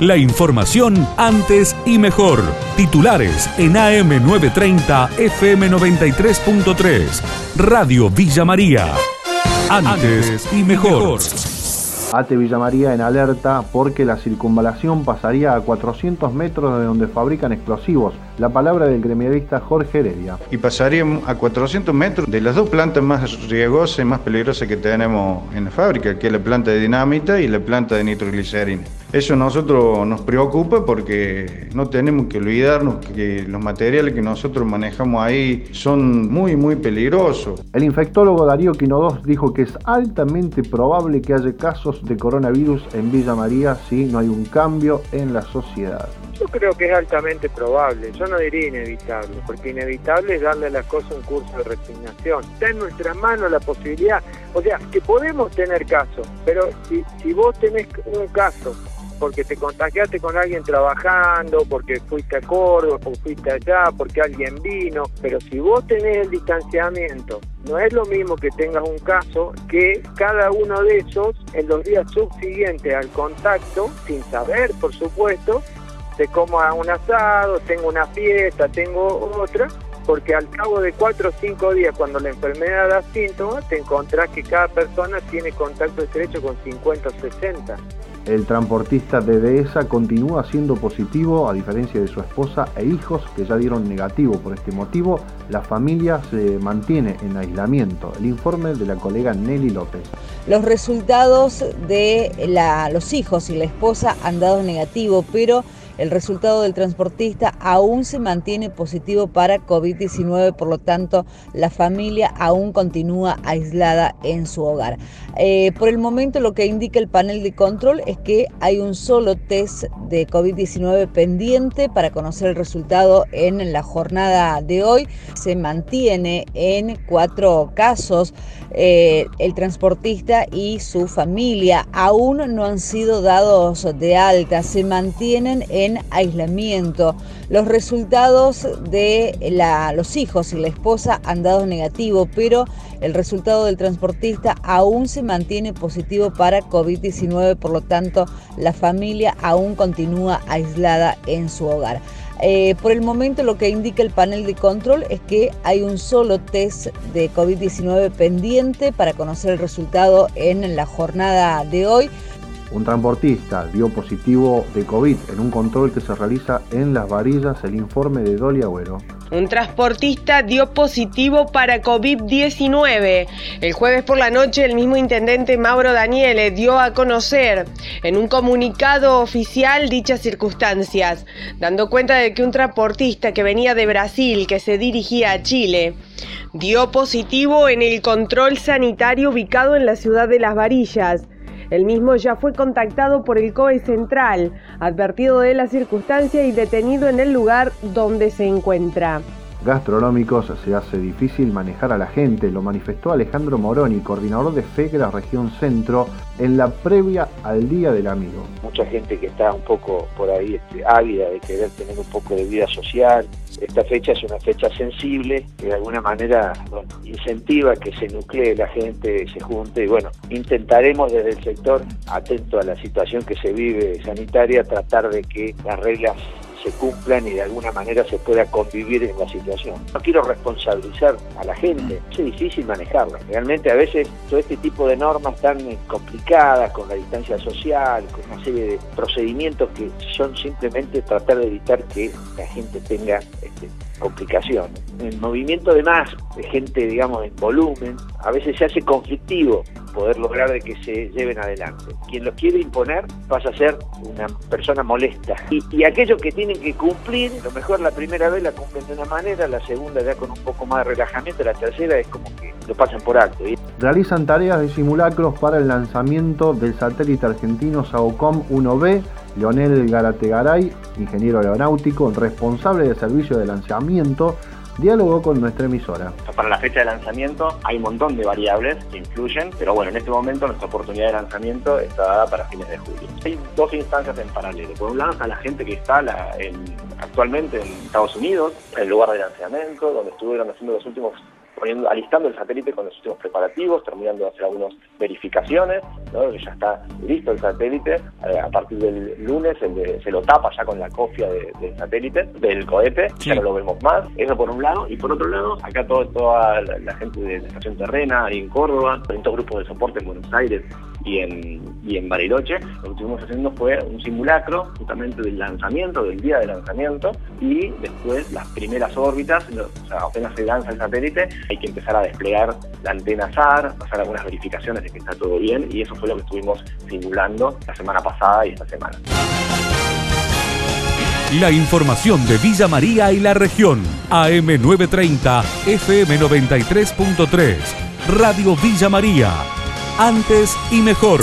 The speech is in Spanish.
La información antes y mejor. Titulares en AM930 FM93.3. Radio Villa María. Antes y mejor. Ate Villa María en alerta porque la circunvalación pasaría a 400 metros de donde fabrican explosivos. La palabra del gremialista Jorge Heredia. Y pasaría a 400 metros de las dos plantas más riesgosas y más peligrosas que tenemos en la fábrica, que es la planta de dinamita y la planta de nitroglicerina. Eso a nosotros nos preocupa porque no tenemos que olvidarnos que los materiales que nosotros manejamos ahí son muy, muy peligrosos. El infectólogo Darío Quinodós dijo que es altamente probable que haya casos de coronavirus en Villa María si no hay un cambio en la sociedad. Yo creo que es altamente probable, yo no diría inevitable, porque inevitable es darle a las cosas un curso de resignación. Está en nuestra mano la posibilidad, o sea, que podemos tener casos, pero si, si vos tenés un caso porque te contagiaste con alguien trabajando, porque fuiste a Córdoba, porque fuiste allá, porque alguien vino, pero si vos tenés el distanciamiento, no es lo mismo que tengas un caso que cada uno de esos en los días subsiguientes al contacto, sin saber, por supuesto, te como a un asado, tengo una fiesta, tengo otra, porque al cabo de cuatro o cinco días, cuando la enfermedad da síntomas, te encontrás que cada persona tiene contacto estrecho con 50 o 60. El transportista de Dehesa continúa siendo positivo, a diferencia de su esposa e hijos que ya dieron negativo. Por este motivo, la familia se mantiene en aislamiento. El informe de la colega Nelly López. Los resultados de los hijos y la esposa han dado negativo, pero el resultado del transportista aún se mantiene positivo para COVID-19, por lo tanto la familia aún continúa aislada en su hogar. Eh, por el momento lo que indica el panel de control es que hay un solo test de COVID-19 pendiente para conocer el resultado en la jornada de hoy. Se mantiene en cuatro casos eh, el transportista y su familia. Aún no han sido dados de alta, se mantienen en en aislamiento. Los resultados de los hijos y la esposa han dado negativo, pero el resultado del transportista aún se mantiene positivo para COVID-19, por lo tanto la familia aún continúa aislada en su hogar. Eh, por el momento lo que indica el panel de control es que hay un solo test de COVID-19 pendiente para conocer el resultado en la jornada de hoy. Un transportista dio positivo de COVID en un control que se realiza en Las Varillas, el informe de Dolly Agüero. Un transportista dio positivo para COVID-19. El jueves por la noche el mismo intendente Mauro Daniele dio a conocer en un comunicado oficial dichas circunstancias, dando cuenta de que un transportista que venía de Brasil, que se dirigía a Chile, dio positivo en el control sanitario ubicado en la ciudad de Las Varillas. El mismo ya fue contactado por el COE Central, advertido de la circunstancia y detenido en el lugar donde se encuentra gastronómicos se hace difícil manejar a la gente, lo manifestó Alejandro Moroni, coordinador de FEGRA Región Centro, en la previa al Día del Amigo. Mucha gente que está un poco por ahí este, ávida de querer tener un poco de vida social. Esta fecha es una fecha sensible que de alguna manera incentiva que se nuclee la gente, se junte y bueno, intentaremos desde el sector, atento a la situación que se vive sanitaria, tratar de que las reglas se cumplan y de alguna manera se pueda convivir en la situación. No quiero responsabilizar a la gente, es difícil manejarla. Realmente a veces todo este tipo de normas tan complicadas, con la distancia social, con una serie de procedimientos que son simplemente tratar de evitar que la gente tenga este, complicaciones. El movimiento de más, de gente, digamos, en volumen, a veces se hace conflictivo poder lograr de que se lleven adelante. Quien los quiere imponer pasa a ser una persona molesta. Y, y aquellos que tienen que cumplir, lo mejor la primera vez la cumplen de una manera, la segunda ya con un poco más de relajamiento, la tercera es como que lo pasan por alto. Realizan tareas de simulacros para el lanzamiento del satélite argentino SAOCOM 1B. Leonel Garategaray, ingeniero aeronáutico, responsable del servicio de lanzamiento, diálogo con nuestra emisora. Para la fecha de lanzamiento hay un montón de variables que influyen, pero bueno, en este momento nuestra oportunidad de lanzamiento está dada para fines de julio. Hay dos instancias en paralelo. Por un lado está la gente que está actualmente en Estados Unidos, en el lugar de lanzamiento, donde estuvieron haciendo los últimos poniendo, alistando el satélite con los últimos preparativos, terminando de hacer algunas verificaciones, ¿no? ya está listo el satélite, eh, a partir del lunes se lo tapa ya con la cofia del satélite, del cohete, ya no lo vemos más, eso por un lado, y por otro lado, acá toda la, gente de la estación terrena, ahí en Córdoba, distintos grupos de soporte en Buenos Aires, y en, y en Bariloche, lo que estuvimos haciendo fue un simulacro justamente del lanzamiento, del día de lanzamiento, y después las primeras órbitas, o sea, apenas se lanza el satélite, hay que empezar a desplegar la antena SAR, hacer algunas verificaciones de que está todo bien, y eso fue lo que estuvimos simulando la semana pasada y esta semana. La información de Villa María y la región. AM930, FM93.3, Radio Villa María antes y mejor.